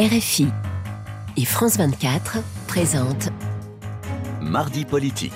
RFI et France 24 présentent Mardi politique.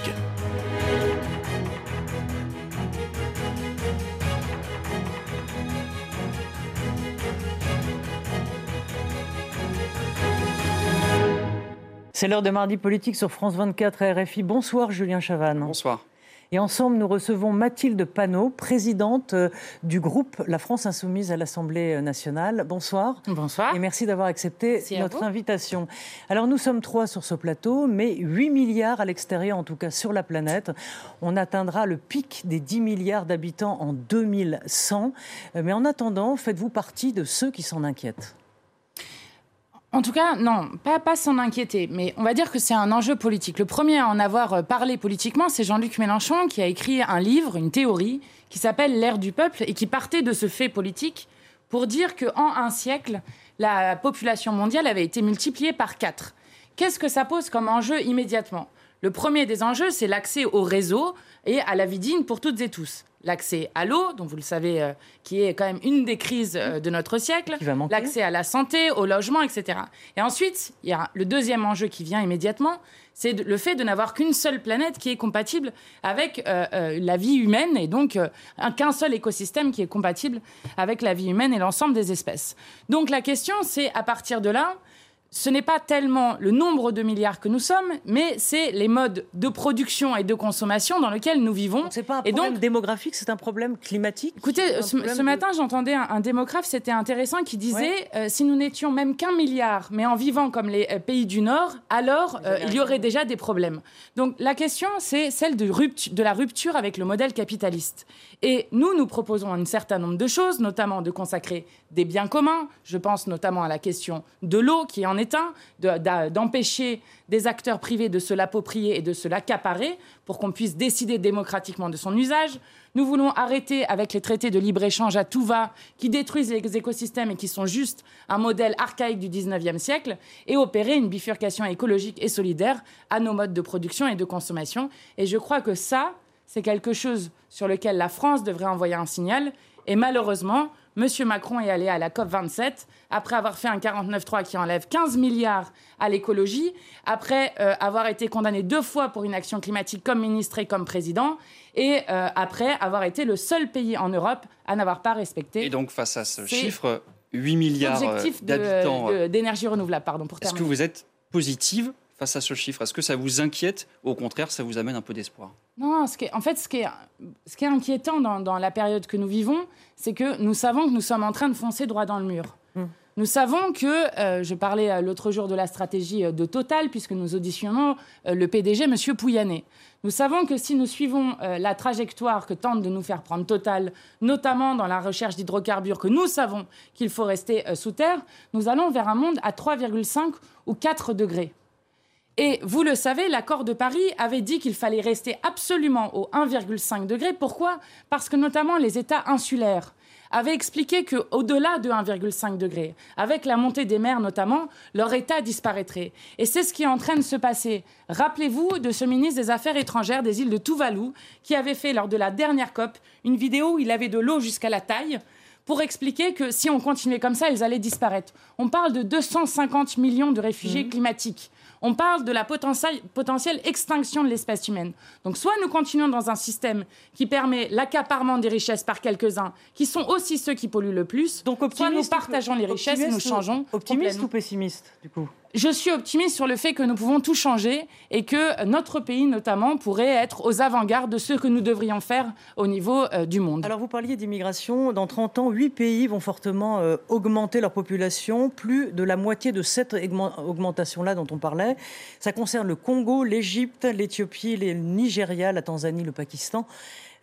C'est l'heure de mardi politique sur France 24 et RFI. Bonsoir Julien Chavannes. Bonsoir. Et ensemble, nous recevons Mathilde Panot, présidente euh, du groupe La France Insoumise à l'Assemblée nationale. Bonsoir. Bonsoir. Et merci d'avoir accepté Merci notre invitation. Alors, nous sommes trois sur ce plateau, mais 8 milliards à l'extérieur, en tout cas sur la planète. On atteindra le pic des 10 milliards d'habitants en 2100. Euh, Mais en attendant, faites-vous partie de ceux qui s'en inquiètent En tout cas, non, pas, s'en inquiéter, mais on va dire que c'est un enjeu politique. Le premier à en avoir euh, parlé politiquement, c'est Jean-Luc Mélenchon, qui a écrit un livre, une théorie, qui s'appelle L'ère du peuple, et qui partait de ce fait politique pour dire qu'en un siècle, la population mondiale avait été multipliée par quatre. Qu'est-ce que ça pose comme enjeu immédiatement? Le premier des enjeux, c'est l'accès au réseau et à la vie digne pour toutes et tous. L'accès à l'eau, dont vous le savez, euh, qui est quand même une des crises euh, de notre siècle. L'accès à la santé, au logement, etc. Et ensuite, il y a le deuxième enjeu qui vient immédiatement, c'est le fait de n'avoir qu'une seule planète qui est compatible avec euh, la vie humaine et donc un- qu'un seul écosystème qui est compatible avec la vie humaine et l'ensemble des espèces. Donc la question, c'est à partir de là, ce n'est pas tellement le nombre de milliards que nous sommes, mais c'est les modes de production et de consommation dans lesquels nous vivons. C'est pas un Et problème donc- démographique, c'est un problème climatique? Écoutez, ce, problème ce de- matin, j'entendais un, un démographe, c'était intéressant, qui disait euh, si nous n'étions même qu'un milliard, mais en vivant comme les euh, pays du Nord, alors euh, il y aurait déjà des problèmes. Donc la question, c'est celle de la rupture avec le modèle capitaliste. Et nous, nous proposons un certain nombre de choses, notamment de consacrer des biens communs. Je pense notamment à la question de l'eau, qui en est d'empêcher des acteurs privés de se l'approprier et de se l'accaparer pour qu'on puisse décider démocratiquement de son usage. Nous voulons arrêter avec les traités de libre-échange à tout va qui détruisent les écosystèmes et qui sont juste un modèle archaïque du 19e siècle et opérer une bifurcation écologique et solidaire à nos modes de production et de consommation. Et je crois que ça, c'est quelque chose sur lequel la France devrait envoyer un signal. Et malheureusement, M. Macron est allé à la COP27 après avoir fait un 49-3 qui enlève 15 milliards à l'écologie, après euh, avoir été condamné deux fois pour une action climatique comme ministre et comme président, et euh, après avoir été le seul pays en Europe à n'avoir pas respecté Et donc, face à ce chiffre, 8 milliards euh, d'habitants, d'énergie renouvelable. Pardon, pour est-ce que vous êtes positive face à ce chiffre? Est-ce que ça vous inquiète? Ou au contraire, ça vous amène un peu d'espoir? Non, ce qui est- en fait, ce qui est, ce qui est inquiétant dans, dans la période que nous vivons, c'est que nous savons que nous sommes en train de foncer droit dans le mur. Hmm. Nous savons que, euh, je parlais euh, l'autre jour de la stratégie euh, de Total, puisque nous auditionnons euh, le PDG, M. Pouyanné. Nous savons que si nous suivons euh, la trajectoire que tente de nous faire prendre Total, notamment dans la recherche d'hydrocarbures, que nous savons qu'il faut rester euh, sous terre, nous allons vers un monde à 3,5 ou 4 degrés. Et vous le savez, l'accord de Paris avait dit qu'il fallait rester absolument au 1,5 degré. Pourquoi? Parce que notamment les États insulaires avaient expliqué qu'au-delà de 1,5 degré, avec la montée des mers notamment, leur État disparaîtrait. Et c'est ce qui est en train de se passer. Rappelez-vous de ce ministre des Affaires étrangères des îles de Tuvalu, qui avait fait lors de la dernière COP une vidéo où il avait de l'eau jusqu'à la taille pour expliquer que si on continuait comme ça, ils allaient disparaître. On parle de 250 millions de réfugiés climatiques. On parle de la potentielle, extinction de l'espèce humaine. Donc soit nous continuons dans un système qui permet l'accaparement des richesses par quelques-uns, qui sont aussi ceux qui polluent le plus, Donc soit nous partageons les richesses et nous changeons Optimiste ou pessimiste, du coup? Je suis optimiste sur le fait que nous pouvons tout changer et que notre pays, notamment, pourrait être aux avant-gardes de ce que nous devrions faire au niveau euh, du monde. Alors vous parliez d'immigration. Dans 30 ans, 8 pays vont fortement euh, augmenter leur population. Plus de la moitié de cette augmen- augmentation-là dont on parlait. Ça concerne le Congo, l'Égypte, l'Éthiopie, le Nigeria, la Tanzanie, le Pakistan,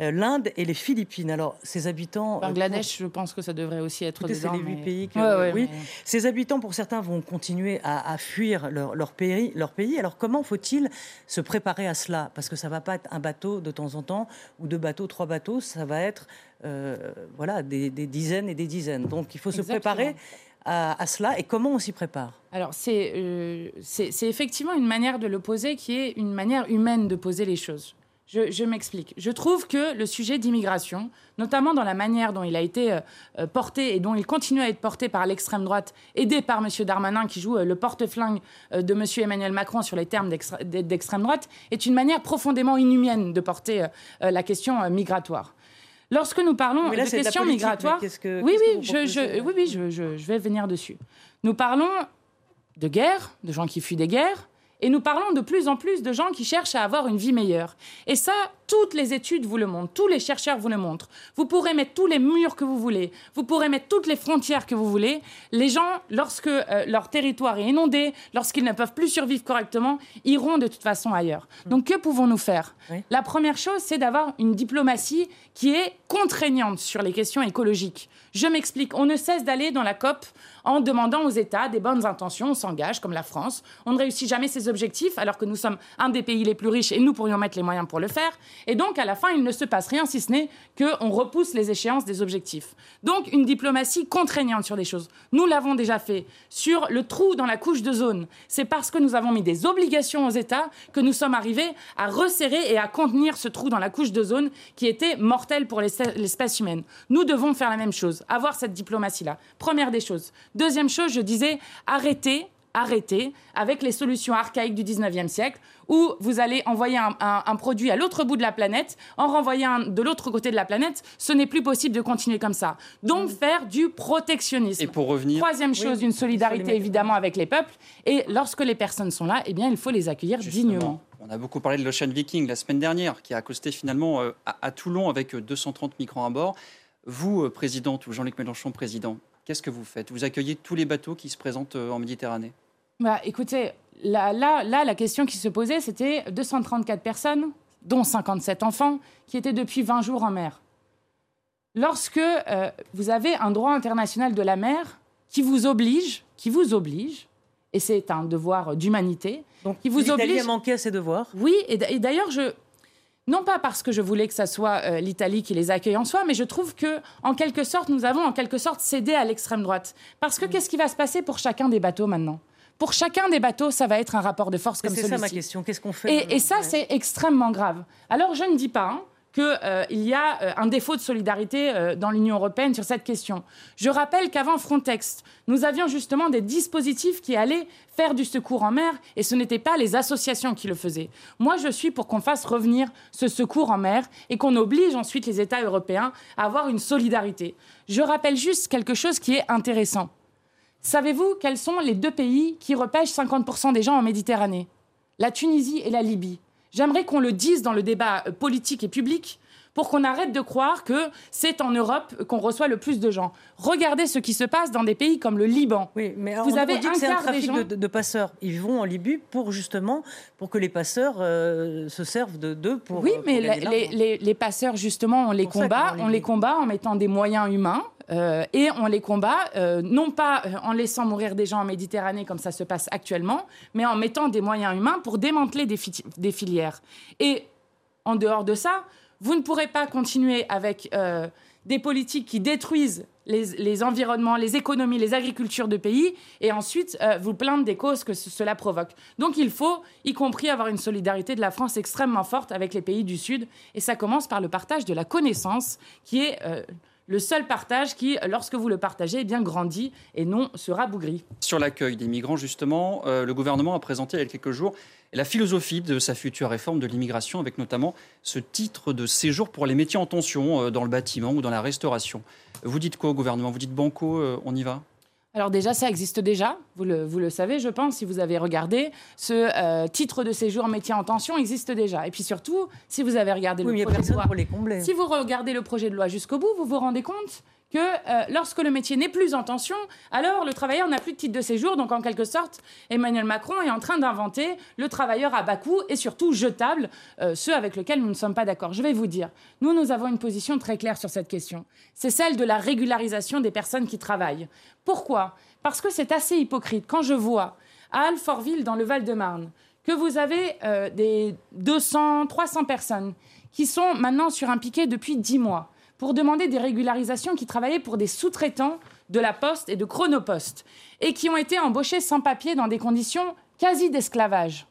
l'Inde et les Philippines. Alors ces habitants... euh, Bangladesh, je pense que ça devrait aussi être Écoutez, c'est les huit mais- pays que- Ouais, ouais, oui. mais- Ces habitants, pour certains, vont continuer à, à fuir leur, leur pays, leur pays. Alors comment faut-il se préparer à cela? Parce que ça va pas être un bateau de temps en temps, ou deux bateaux, trois bateaux, ça va être euh, voilà, des, des dizaines et des dizaines. Donc il faut se préparer à, à cela. Et comment on s'y prépare? Alors, euh, c'est effectivement une manière de le poser qui est une manière humaine de poser les choses. Je, m'explique. Je trouve que le sujet d'immigration, notamment dans la manière dont il a été euh, euh, porté et dont il continue à être porté par l'extrême droite, aidé par M. Darmanin qui joue euh, le porte-flingue de M. Emmanuel Macron sur les termes d'extrême droite, est une manière profondément inhumaine de porter la question migratoire. Lorsque nous parlons de questions migratoires, oui, oui, je, oui, oui, je vais venir dessus. Nous parlons de guerre, de gens qui fuient des guerres, et nous parlons de plus en plus de gens qui cherchent à avoir une vie meilleure. Et ça, toutes les études vous le montrent, tous les chercheurs vous le montrent. Vous pourrez mettre tous les murs que vous voulez, vous pourrez mettre toutes les frontières que vous voulez. Les gens, lorsque euh, leur territoire est inondé, lorsqu'ils ne peuvent plus survivre correctement, iront de toute façon ailleurs. Donc que pouvons-nous faire? La première chose, c'est d'avoir une diplomatie qui est contraignante sur les questions écologiques. Je m'explique, on ne cesse d'aller dans la COP en demandant aux États des bonnes intentions, on s'engage comme la France, on ne réussit jamais ses alors que nous sommes un des pays les plus riches et nous pourrions mettre les moyens pour le faire. Et donc, à la fin, il ne se passe rien si ce n'est qu'on repousse les échéances des objectifs. Donc, une diplomatie contraignante sur des choses. Nous l'avons déjà fait sur le trou dans la couche de zone. C'est parce que nous avons mis des obligations aux États que nous sommes arrivés à resserrer et à contenir ce trou dans la couche de zone qui était mortel pour l'espèce humaine. Nous devons faire la même chose, avoir cette diplomatie-là. Première des choses. Deuxième chose, je disais, arrêter arrêter avec les solutions archaïques du 19e siècle où vous allez envoyer un, produit à l'autre bout de la planète, en renvoyant de l'autre côté de la planète. Ce n'est plus possible de continuer comme ça. Donc mm. faire du protectionnisme. Et pour revenir. Troisième chose, une solidarité évidemment avec les peuples. Et lorsque les personnes sont là, eh bien, il faut les accueillir dignement. On a beaucoup parlé de l'Ocean Viking la semaine dernière, qui a accosté finalement euh, à, Toulon avec 230 migrants à bord. Vous, euh, présidente, ou Jean-Luc Mélenchon, président, qu'est-ce que vous faites? Vous accueillez tous les bateaux qui se présentent euh, en Méditerranée? Bah, Écoutez, là, là, là, la question qui se posait, c'était 234 personnes, dont 57 enfants, qui étaient depuis 20 jours en mer. Lorsque euh, vous avez un droit international de la mer qui vous oblige, qui vous oblige, et c'est un devoir d'humanité, qui vous oblige. a manqué à ses devoirs? Oui, et d'ailleurs, je, non pas parce que je voulais que ça soit euh, l'Italie qui les accueille en soi, mais je trouve que, en quelque sorte, nous avons en quelque sorte cédé à l'extrême droite. Parce que mm. qu'est-ce qui va se passer pour chacun des bateaux maintenant? Pour chacun des bateaux, ça va être un rapport de force comme celui-ci. C'est ça ma question. Qu'est-ce qu'on fait Et, ça, c'est extrêmement grave. Alors, je ne dis pas hein, qu'il euh, y a euh, un défaut de solidarité euh, dans l'Union européenne sur cette question. Je rappelle qu'avant Frontex, nous avions justement des dispositifs qui allaient faire du secours en mer et ce n'étaient pas les associations qui le faisaient. Moi, je suis pour qu'on fasse revenir ce secours en mer et qu'on oblige ensuite les États européens à avoir une solidarité. Je rappelle juste quelque chose qui est intéressant. Savez-vous quels sont les deux pays qui repêchent 50% des gens en Méditerranée? La Tunisie et la Libye. J'aimerais qu'on le dise dans le débat euh, politique et public pour qu'on arrête de croire que c'est en Europe qu'on reçoit le plus de gens. Regardez ce qui se passe dans des pays comme le Liban. Oui, mais vous avez dit un que un trafic de, passeurs. Ils vont en Libye pour justement pour que les passeurs euh, se servent d'eux pour. Oui, mais les, passeurs justement on les combat, on les combat en mettant des moyens humains. Euh, et on les combat, euh, non pas en laissant mourir des gens en Méditerranée comme ça se passe actuellement, mais en mettant des moyens humains pour démanteler des, filières. Et en dehors de ça, vous ne pourrez pas continuer avec euh, des politiques qui détruisent les, environnements, les économies, les agricultures de pays, et ensuite euh, vous plaindre des causes que cela provoque. Donc il faut, y compris, avoir une solidarité de la France extrêmement forte avec les pays du Sud, et ça commence par le partage de la connaissance, qui est euh, le seul partage qui, lorsque vous le partagez, eh bien grandit et non sera bougri. Sur l'accueil des migrants, justement, le gouvernement a présenté il y a quelques jours la philosophie de sa future réforme de l'immigration, avec notamment ce titre de séjour pour les métiers en tension euh, dans le bâtiment ou dans la restauration. Vous dites quoi au gouvernement? Vous dites banco, euh, on y va? Alors déjà, ça existe déjà, vous le, vous le, savez, je pense, si vous avez regardé. Ce euh, titre de séjour métier en tension existe déjà. Et puis surtout, si vous avez regardé le projet de loi, pour les combler. si vous regardez le projet de loi jusqu'au bout, vous vous rendez compte que euh, lorsque le métier n'est plus en tension, alors le travailleur n'a plus de titre de séjour. Donc en quelque sorte, Emmanuel Macron est en train d'inventer le travailleur à bas coût et surtout jetable, euh, ceux avec lesquels nous ne sommes pas d'accord. Je vais vous dire, nous, nous avons une position très claire sur cette question. C'est celle de la régularisation des personnes qui travaillent. Pourquoi? Parce que c'est assez hypocrite. Quand je vois à Alfortville, dans le Val-de-Marne, que vous avez euh, des 200, 300 personnes qui sont maintenant sur un piquet depuis 10 mois, pour demander des régularisations qui travaillaient pour des sous-traitants de la Poste et de Chronopost et qui ont été embauchés sans papier dans des conditions quasi d'esclavage.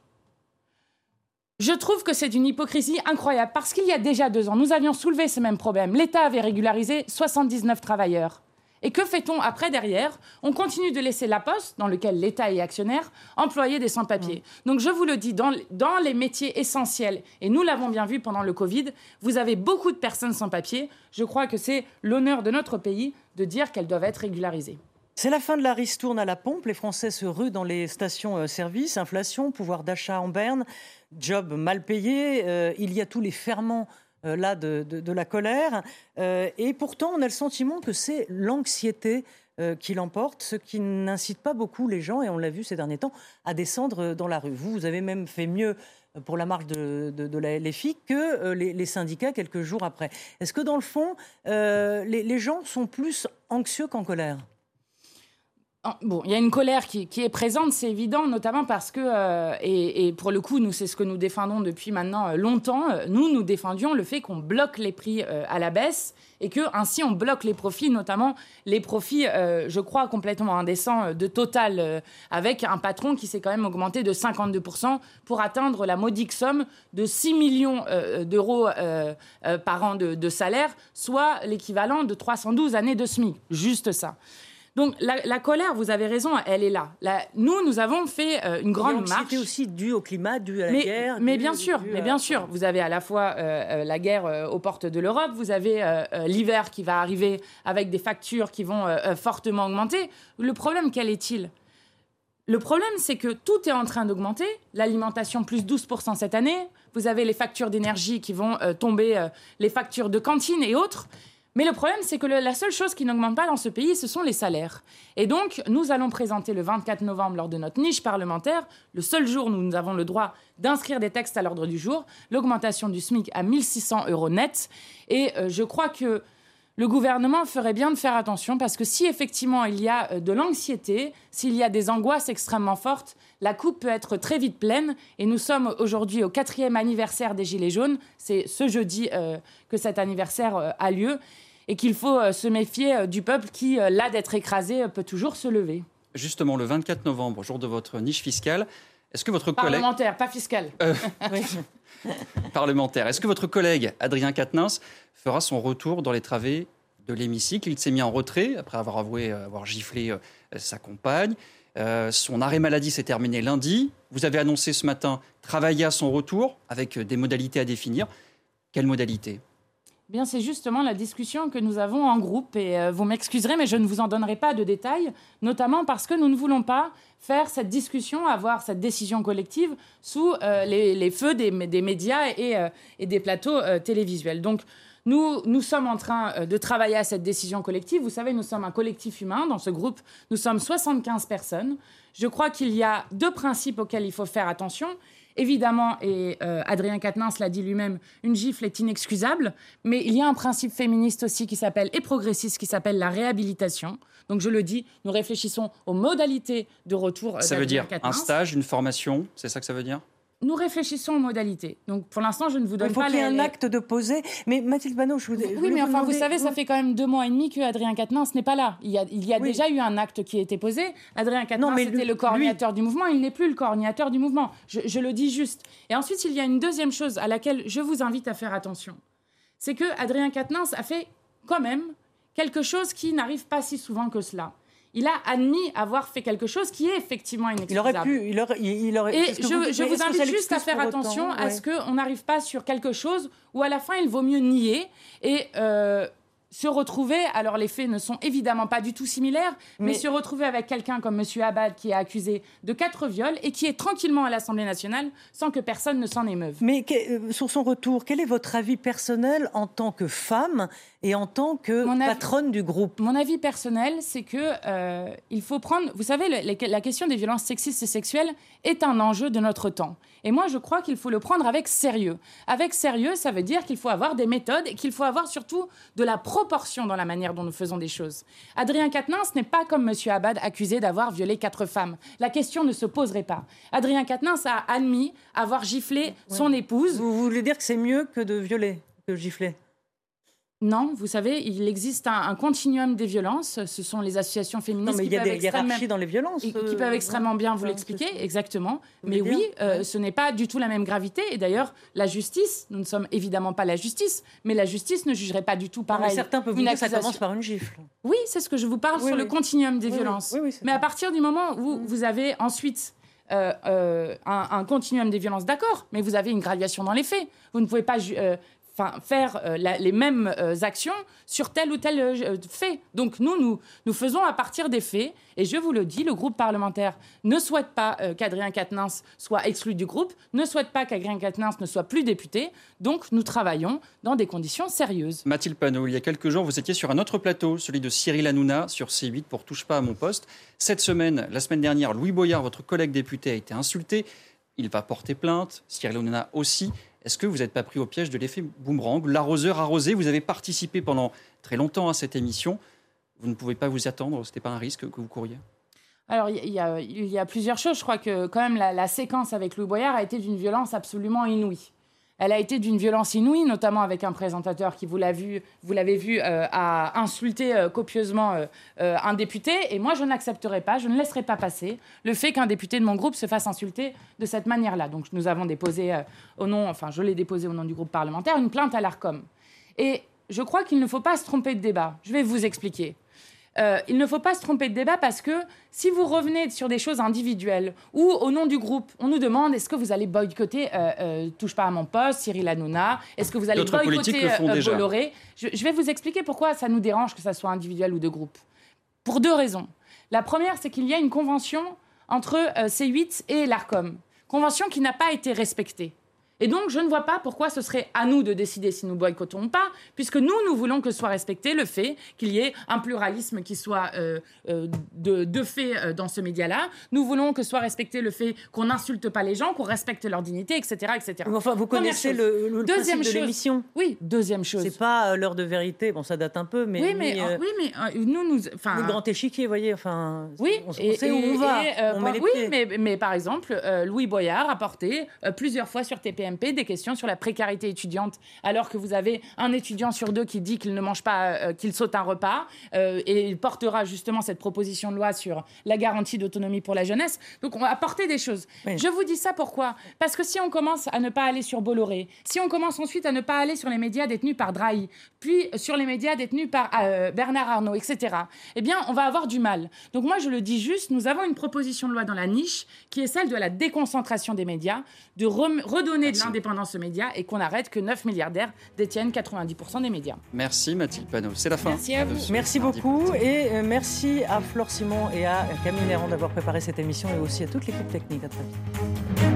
Je trouve que c'est d'une hypocrisie incroyable parce qu'il y a déjà deux ans, nous avions soulevé ce même problème. L'État avait régularisé 79 travailleurs. Et que fait-on après derrière? On continue de laisser la poste, dans lequel l'État est actionnaire, employer des sans-papiers. Mmh. Donc je vous le dis, dans, dans les métiers essentiels, et nous l'avons bien vu pendant le Covid, vous avez beaucoup de personnes sans papiers. Je crois que c'est l'honneur de notre pays de dire qu'elles doivent être régularisées. C'est la fin de la ristourne à la pompe. Les Français se ruent dans les stations-service. Euh, Inflation, pouvoir d'achat en berne, job mal payé. Euh, il y a tous les ferments euh, là de, la colère. et pourtant, on a le sentiment que c'est l'anxiété qui l'emporte, ce qui n'incite pas beaucoup les gens, et on l'a vu ces derniers temps, à descendre dans la rue. Vous, vous avez même fait mieux pour la marche de, la LFI que les, syndicats quelques jours après. Est-ce que dans le fond, les gens sont plus anxieux qu'en colère? Bon, il y a une colère qui, est présente, c'est évident, notamment parce que, euh, et, pour le coup, nous, c'est ce que nous défendons depuis maintenant euh, longtemps, euh, nous, nous défendions le fait qu'on bloque les prix à la baisse et que ainsi on bloque les profits, notamment les profits, je crois, complètement indécents de Total, avec un patron qui s'est quand même augmenté de 52% pour atteindre la modique somme de 6 millions d'euros par an de, de salaire, soit l'équivalent de 312 années de SMIC. Juste ça. Donc la, colère, vous avez raison, elle est là. nous, nous avons fait euh, une grande marche. C'était aussi dû au climat, dû à la mais, guerre. Mais bien sûr, mais bien sûr, vous avez à la fois euh, euh, la guerre aux portes de l'Europe, vous avez l'hiver qui va arriver avec des factures qui vont fortement augmenter. Le problème, quel est-il? Le problème, c'est que tout est en train d'augmenter. L'alimentation plus 12% cette année. Vous avez les factures d'énergie qui vont tomber, les factures de cantine et autres. Mais le problème, c'est que la seule chose qui n'augmente pas dans ce pays, ce sont les salaires. Et donc, nous allons présenter le 24 novembre, lors de notre niche parlementaire, le seul jour où nous avons le droit d'inscrire des textes à l'ordre du jour, l'augmentation du SMIC à 1600 euros net. Et euh, je crois que le gouvernement ferait bien de faire attention parce que si effectivement il y a euh, de l'anxiété, s'il y a des angoisses extrêmement fortes, la coupe peut être très vite pleine. Et nous sommes aujourd'hui au quatrième anniversaire des Gilets jaunes. C'est ce jeudi euh, que cet anniversaire euh, a lieu. Et qu'il faut se méfier du peuple qui, là d'être écrasé, peut toujours se lever. Justement, le 24 novembre, jour de votre niche fiscale, est-ce que votre collègue... Parlementaire, pas fiscale. Parlementaire. Est-ce que votre collègue Adrien Quatennens fera son retour dans les travées de l'hémicycle? Il s'est mis en retrait après avoir avoué euh, avoir giflé euh, sa compagne. Euh, son arrêt maladie s'est terminé lundi. Vous avez annoncé ce matin travailler à son retour avec des modalités à définir. Quelles modalités? Bien, c'est justement la discussion que nous avons en groupe et vous m'excuserez, mais je ne vous en donnerai pas de détails, notamment parce que nous ne voulons pas faire cette discussion, avoir cette décision collective sous les, feux des, médias et, et des plateaux télévisuels. Donc, nous, nous sommes en train euh, de travailler à cette décision collective. Vous savez, nous sommes un collectif humain. Dans ce groupe, nous sommes 75 personnes. Je crois qu'il y a deux principes auxquels il faut faire attention. Évidemment, et euh, Adrien Quatennens l'a dit lui-même, une gifle est inexcusable, mais il y a un principe féministe aussi qui s'appelle, et progressiste, qui s'appelle la réhabilitation. Donc je le dis, nous réfléchissons aux modalités de retour. Euh, ça veut dire un stage, une formation, c'est ça que ça veut dire? Nous réfléchissons aux modalités. Donc, pour l'instant, je ne vous donne pas. Il faut qu'il y ait un acte de poser. Mais Mathilde Banot, je vous. Oui, mais enfin, vous savez, ça fait quand même deux mois et demi que Adrien Quatennens n'est pas là. Il y a, il y a déjà eu un acte qui a été posé. Adrien Quatennens était le coordinateur du mouvement. Il n'est plus le coordinateur du mouvement. Je, je le dis juste. Et ensuite, il y a une deuxième chose à laquelle je vous invite à faire attention. C'est que Adrien Quatennens a fait quand même quelque chose qui n'arrive pas si souvent que cela il a admis avoir fait quelque chose qui est effectivement inexcusable. Il aurait pu, il aurait, il aurait Et je, vous, vous invite juste à faire attention à ce qu'on n'arrive pas sur quelque chose où à la fin il vaut mieux nier et euh, se retrouver, alors les faits ne sont évidemment pas du tout similaires, mais, se retrouver avec quelqu'un comme M. Abad qui est accusé de quatre viols et qui est tranquillement à l'Assemblée nationale sans que personne ne s'en émeuve. Mais euh, sur son retour, quel est votre avis personnel en tant que femme et en tant que patronne du groupe? Mon avis personnel, c'est que euh, il faut prendre. Vous savez, la question des violences sexistes et sexuelles est un enjeu de notre temps. Et moi, je crois qu'il faut le prendre avec sérieux. Avec sérieux, ça veut dire qu'il faut avoir des méthodes et qu'il faut avoir surtout de la proportion dans la manière dont nous faisons des choses. Adrien Quatennens n'est pas comme M. Abad accusé d'avoir violé quatre femmes. La question ne se poserait pas. Adrien Quatennens a admis avoir giflé son épouse. Vous voulez dire que c'est mieux que de violer, que de gifler? Non, vous savez, il existe un, un, continuum des violences. Ce sont les associations féministes non, mais qui il y a peuvent des hiérarchies dans les violences. qui peuvent euh, extrêmement bien vous l'expliquer, exactement. Mais oui, euh, Ouais. ce n'est pas du tout la même gravité. Et d'ailleurs, la justice, nous ne sommes évidemment pas la justice, mais la justice ne jugerait pas du tout Non, pareil. mais certains peuvent vous dire que ça commence par une gifle. Oui, c'est ce que je vous parle Oui, sur oui. le continuum des Oui, violences. Mais à partir du moment où Mm. vous avez ensuite euh, euh, un, un continuum des violences, d'accord, mais vous avez une graduation dans les faits. Vous ne pouvez pas euh, faire euh, les mêmes euh, actions sur tel ou tel euh, fait. Donc nous, nous, nous faisons à partir des faits. Et je vous le dis, le groupe parlementaire ne souhaite pas qu'Adrien Quatennens soit exclu du groupe, ne souhaite pas qu'Adrien Quatennens ne soit plus député. Donc nous travaillons dans des conditions sérieuses. Mathilde Panot, il y a quelques jours, vous étiez sur un autre plateau, celui de Cyril Hanouna, sur C8 pour Touche pas à mon poste. Cette semaine, la semaine dernière, Louis Boyard, votre collègue député, a été insulté. Il va porter plainte. Cyril Hanouna aussi. Est-ce que vous n'êtes pas pris au piège de l'effet boomerang L'arroseur arrosé, vous avez participé pendant très longtemps à cette émission. Vous ne pouvez pas vous attendre Ce n'était pas un risque que vous couriez? Alors, il y, a, il y a plusieurs choses. Je crois que quand même la, la séquence avec Louis Boyard a été d'une violence absolument inouïe. Elle a été d'une violence inouïe, notamment avec un présentateur qui, vous l'avez vu, vu euh, a insulté euh, copieusement euh, un député. Et moi, je n'accepterai pas, je ne laisserai pas passer le fait qu'un député de mon groupe se fasse insulter de cette manière-là. Donc, nous avons déposé au nom, enfin, je l'ai déposé au nom du groupe parlementaire, une plainte à l'ARCOM. Et je crois qu'il ne faut pas se tromper de débat. Je vais vous expliquer. Euh, il ne faut pas se tromper de débat parce que si vous revenez sur des choses individuelles ou au nom du groupe, on nous demande est-ce que vous allez boycotter euh, euh, Touche pas à mon poste, Cyril Hanouna? Est-ce que vous allez boycotter. Bolloré? Je, je vais vous expliquer pourquoi ça nous dérange que ça soit individuel ou de groupe. Pour deux raisons. La première, c'est qu'il y a une convention entre euh, C8 et l'ARCOM. Convention qui n'a pas été respectée. Et donc, je ne vois pas pourquoi ce serait à nous de décider si nous boycottons ou pas, puisque nous, nous voulons que soit respecté le fait qu'il y ait un pluralisme qui soit euh, euh, de, de fait euh, dans ce média-là. Nous voulons que soit respecté le fait qu'on n'insulte pas les gens, qu'on respecte leur dignité, etc. etc. Enfin, vous Première connaissez chose. le, le Deuxième principe de chose. l'émission. Oui, deuxième chose. C'est pas l'heure de vérité. Bon, ça date un peu, mais oui, mais, euh, oui, mais nous, nous, le grand échiquier, vous voyez. Enfin, Oui, on, on et- sait où on va. et, on met les oui, pieds. mais, mais par exemple, Louis Boyard a porté plusieurs fois sur Des questions sur la précarité étudiante, alors que vous avez un étudiant sur deux qui dit qu'il ne mange pas, euh, qu'il saute un repas, euh, et il portera justement cette proposition de loi sur la garantie d'autonomie pour la jeunesse. Donc on va apporter des choses. Oui. Je vous dis ça pourquoi? Parce que si on commence à ne pas aller sur Bolloré, si on commence ensuite à ne pas aller sur les médias détenus par Drahi, puis sur les médias détenus par euh, Bernard Arnault, etc., eh bien, on va avoir du mal. Donc moi, je le dis juste, nous avons une proposition de loi dans la niche qui est celle de la déconcentration des médias, de redonner de l'indépendance aux médias et qu'on arrête que 9 milliardaires détiennent 90% des médias. Merci Mathilde Panot. C'est la fin. Merci à vous. Merci beaucoup et euh, merci à Flore Simon et à Camille Néran d'avoir préparé cette émission et aussi à toute l'équipe technique. À très vite.